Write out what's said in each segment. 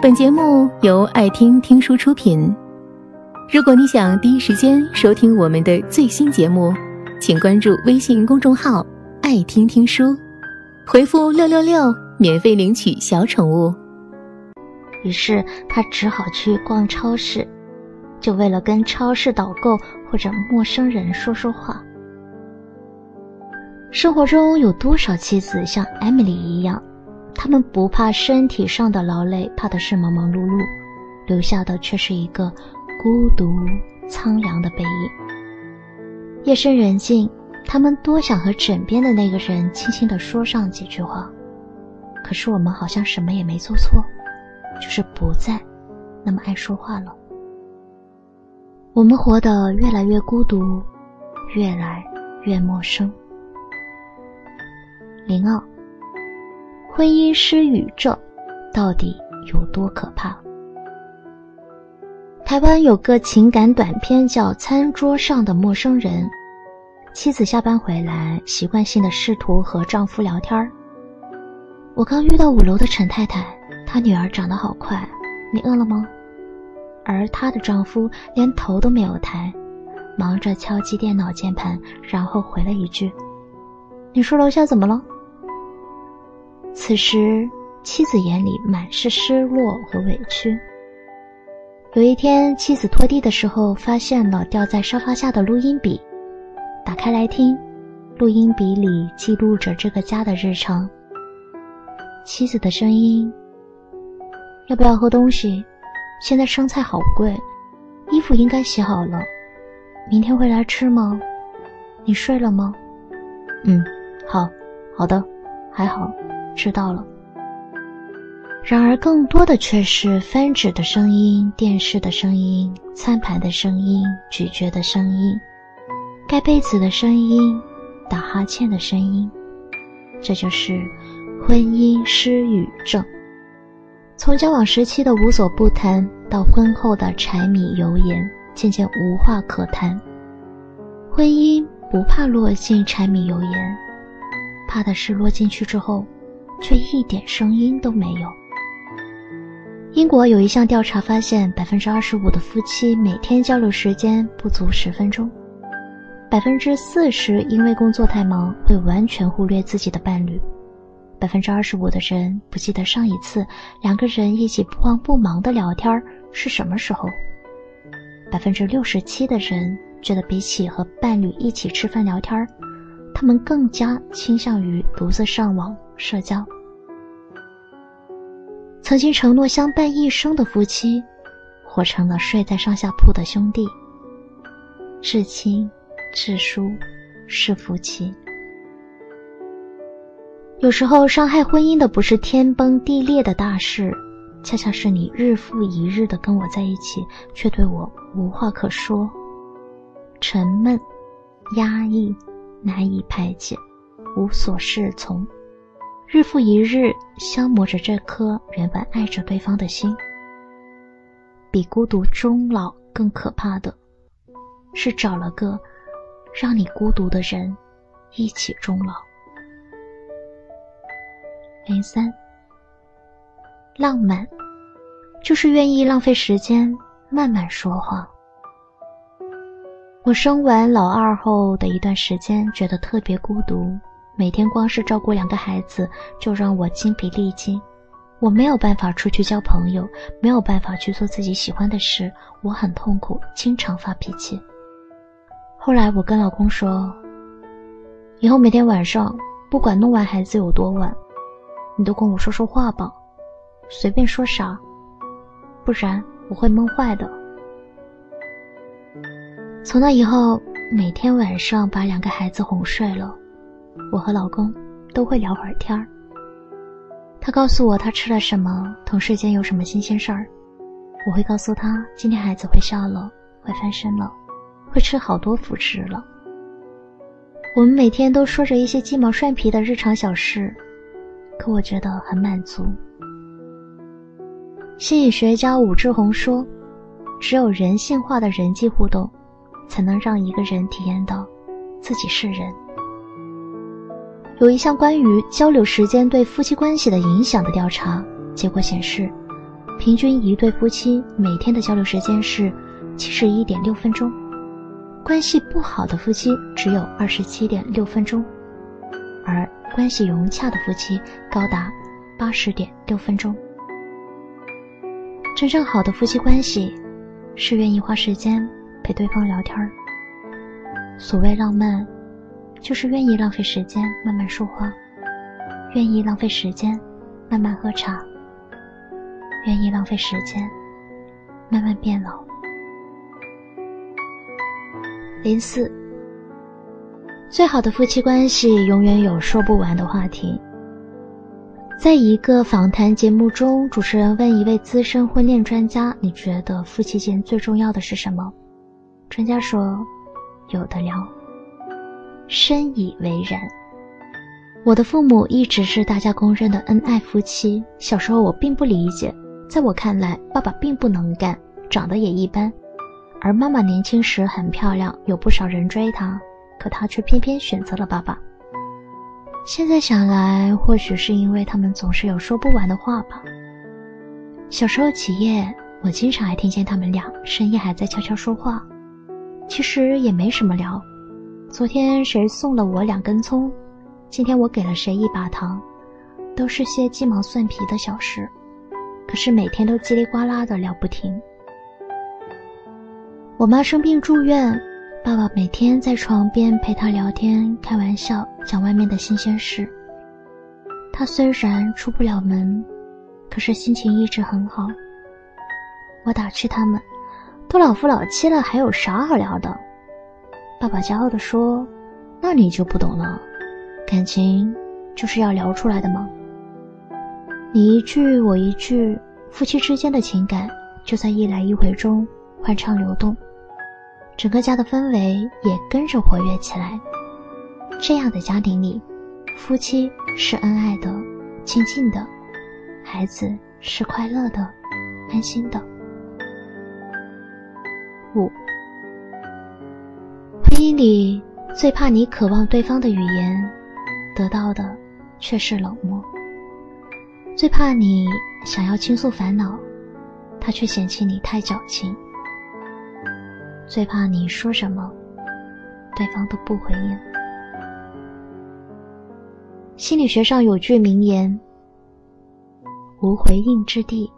本节目由爱听听书出品。如果你想第一时间收听我们的最新节目，请关注微信公众号“爱听听书”，回复“六六六”免费领取小宠物。于是他只好去逛超市，就为了跟超市导购或者陌生人说说话。生活中有多少妻子像艾米丽一样？他们不怕身体上的劳累，怕的是忙忙碌碌，留下的却是一个孤独苍凉的背影。夜深人静，他们多想和枕边的那个人轻轻地说上几句话，可是我们好像什么也没做错，就是不再那么爱说话了。我们活得越来越孤独，越来越陌生。零二。婚姻失语症到底有多可怕？台湾有个情感短片叫《餐桌上的陌生人》，妻子下班回来，习惯性的试图和丈夫聊天儿。我刚遇到五楼的陈太太，她女儿长得好快，你饿了吗？而她的丈夫连头都没有抬，忙着敲击电脑键盘，然后回了一句：“你说楼下怎么了？”此时，妻子眼里满是失落和委屈。有一天，妻子拖地的时候，发现了掉在沙发下的录音笔，打开来听，录音笔里记录着这个家的日常。妻子的声音：“要不要喝东西？现在生菜好贵，衣服应该洗好了，明天会来吃吗？你睡了吗？嗯，好，好的，还好。”知道了。然而，更多的却是翻纸的声音、电视的声音、餐盘的声音、咀嚼的声音、盖被子的声音、打哈欠的声音。这就是婚姻失语症。从交往时期的无所不谈，到婚后的柴米油盐，渐渐无话可谈。婚姻不怕落进柴米油盐，怕的是落进去之后。却一点声音都没有。英国有一项调查发现，百分之二十五的夫妻每天交流时间不足十分钟，百分之四十因为工作太忙会完全忽略自己的伴侣，百分之二十五的人不记得上一次两个人一起不慌不忙的聊天是什么时候，百分之六十七的人觉得比起和伴侣一起吃饭聊天他们更加倾向于独自上网。社交，曾经承诺相伴一生的夫妻，活成了睡在上下铺的兄弟。至亲至疏是夫妻。有时候伤害婚姻的不是天崩地裂的大事，恰恰是你日复一日的跟我在一起，却对我无话可说，沉闷、压抑、难以排解，无所适从。日复一日消磨着这颗原本爱着对方的心，比孤独终老更可怕的，是找了个让你孤独的人一起终老。零三，浪漫，就是愿意浪费时间慢慢说话。我生完老二后的一段时间，觉得特别孤独。每天光是照顾两个孩子，就让我精疲力尽。我没有办法出去交朋友，没有办法去做自己喜欢的事，我很痛苦，经常发脾气。后来我跟老公说：“以后每天晚上，不管弄完孩子有多晚，你都跟我说说话吧，随便说啥，不然我会闷坏的。”从那以后，每天晚上把两个孩子哄睡了。我和老公都会聊会儿天儿。他告诉我他吃了什么，同事间有什么新鲜事儿。我会告诉他今天孩子会笑了，会翻身了，会吃好多辅食了。我们每天都说着一些鸡毛蒜皮的日常小事，可我觉得很满足。心理学家武志红说：“只有人性化的人际互动，才能让一个人体验到自己是人。”有一项关于交流时间对夫妻关系的影响的调查结果显示，平均一对夫妻每天的交流时间是七十一点六分钟，关系不好的夫妻只有二十七点六分钟，而关系融洽的夫妻高达八十点六分钟。真正好的夫妻关系，是愿意花时间陪对方聊天儿。所谓浪漫，就是愿意浪费时间慢慢说话，愿意浪费时间慢慢喝茶，愿意浪费时间慢慢变老。零四，最好的夫妻关系永远有说不完的话题。在一个访谈节目中，主持人问一位资深婚恋专家：“你觉得夫妻间最重要的是什么？”专家说：“有的聊。”深以为然。我的父母一直是大家公认的恩爱夫妻。小时候我并不理解，在我看来，爸爸并不能干，长得也一般，而妈妈年轻时很漂亮，有不少人追她，可她却偏偏选择了爸爸。现在想来，或许是因为他们总是有说不完的话吧。小时候起夜，我经常还听见他们俩深夜还在悄悄说话，其实也没什么聊。昨天谁送了我两根葱？今天我给了谁一把糖？都是些鸡毛蒜皮的小事，可是每天都叽里呱啦的聊不停。我妈生病住院。爸爸每天在床边陪她聊天、开玩笑、讲外面的新鲜事。他虽然出不了门，可是心情一直很好。我打趣他们：“都老夫老妻了，还有啥好聊的？”爸爸骄傲地说：“那你就不懂了，感情就是要聊出来的吗。你一句我一句，夫妻之间的情感就在一来一回中欢畅流动。”整个家的氛围也跟着活跃起来。这样的家庭里，夫妻是恩爱的、亲近的，孩子是快乐的、安心的。五，婚姻里最怕你渴望对方的语言，得到的却是冷漠；最怕你想要倾诉烦恼，他却嫌弃你太矫情。最怕你说什么，对方都不回应。心理学上有句名言：“无回应之地，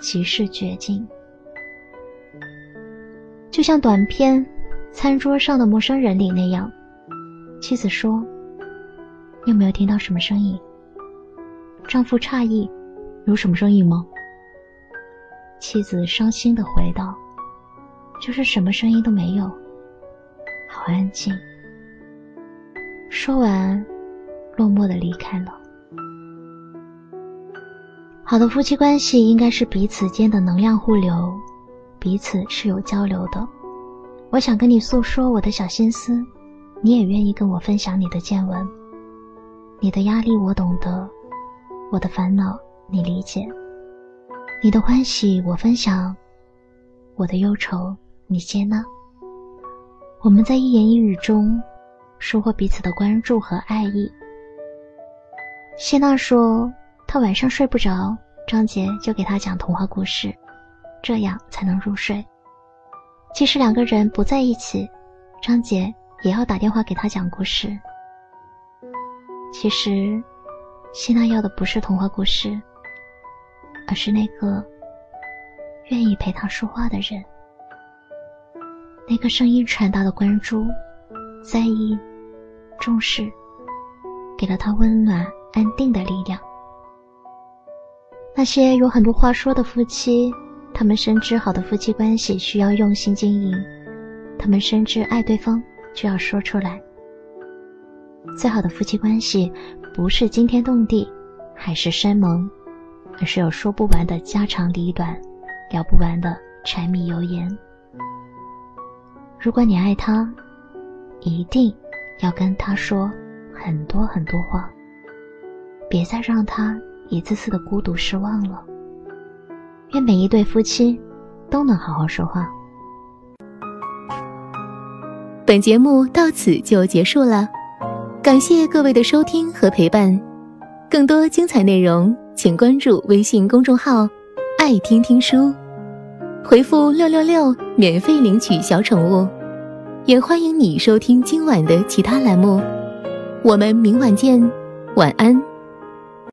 即是绝境。”就像短片《餐桌上的陌生人》里那样，妻子说：“你有没有听到什么声音？”丈夫诧异：“有什么声音吗？”妻子伤心的回道。就是什么声音都没有，好安静。说完，落寞的离开了。好的夫妻关系应该是彼此间的能量互流，彼此是有交流的。我想跟你诉说我的小心思，你也愿意跟我分享你的见闻。你的压力我懂得，我的烦恼你理解，你的欢喜我分享，我的忧愁。你接纳，我们在一言一语中收获彼此的关注和爱意。谢娜说，她晚上睡不着，张杰就给她讲童话故事，这样才能入睡。即使两个人不在一起，张杰也要打电话给他讲故事。其实，谢娜要的不是童话故事，而是那个愿意陪她说话的人。那个声音传达的关注、在意、重视，给了他温暖、安定的力量。那些有很多话说的夫妻，他们深知好的夫妻关系需要用心经营，他们深知爱对方就要说出来。最好的夫妻关系，不是惊天动地，海誓山盟，而是有说不完的家长里短，聊不完的柴米油盐。如果你爱他，一定要跟他说很多很多话，别再让他一次次的孤独失望了。愿每一对夫妻都能好好说话。本节目到此就结束了，感谢各位的收听和陪伴。更多精彩内容，请关注微信公众号。爱听听书，回复六六六免费领取小宠物。也欢迎你收听今晚的其他栏目，我们明晚见，晚安。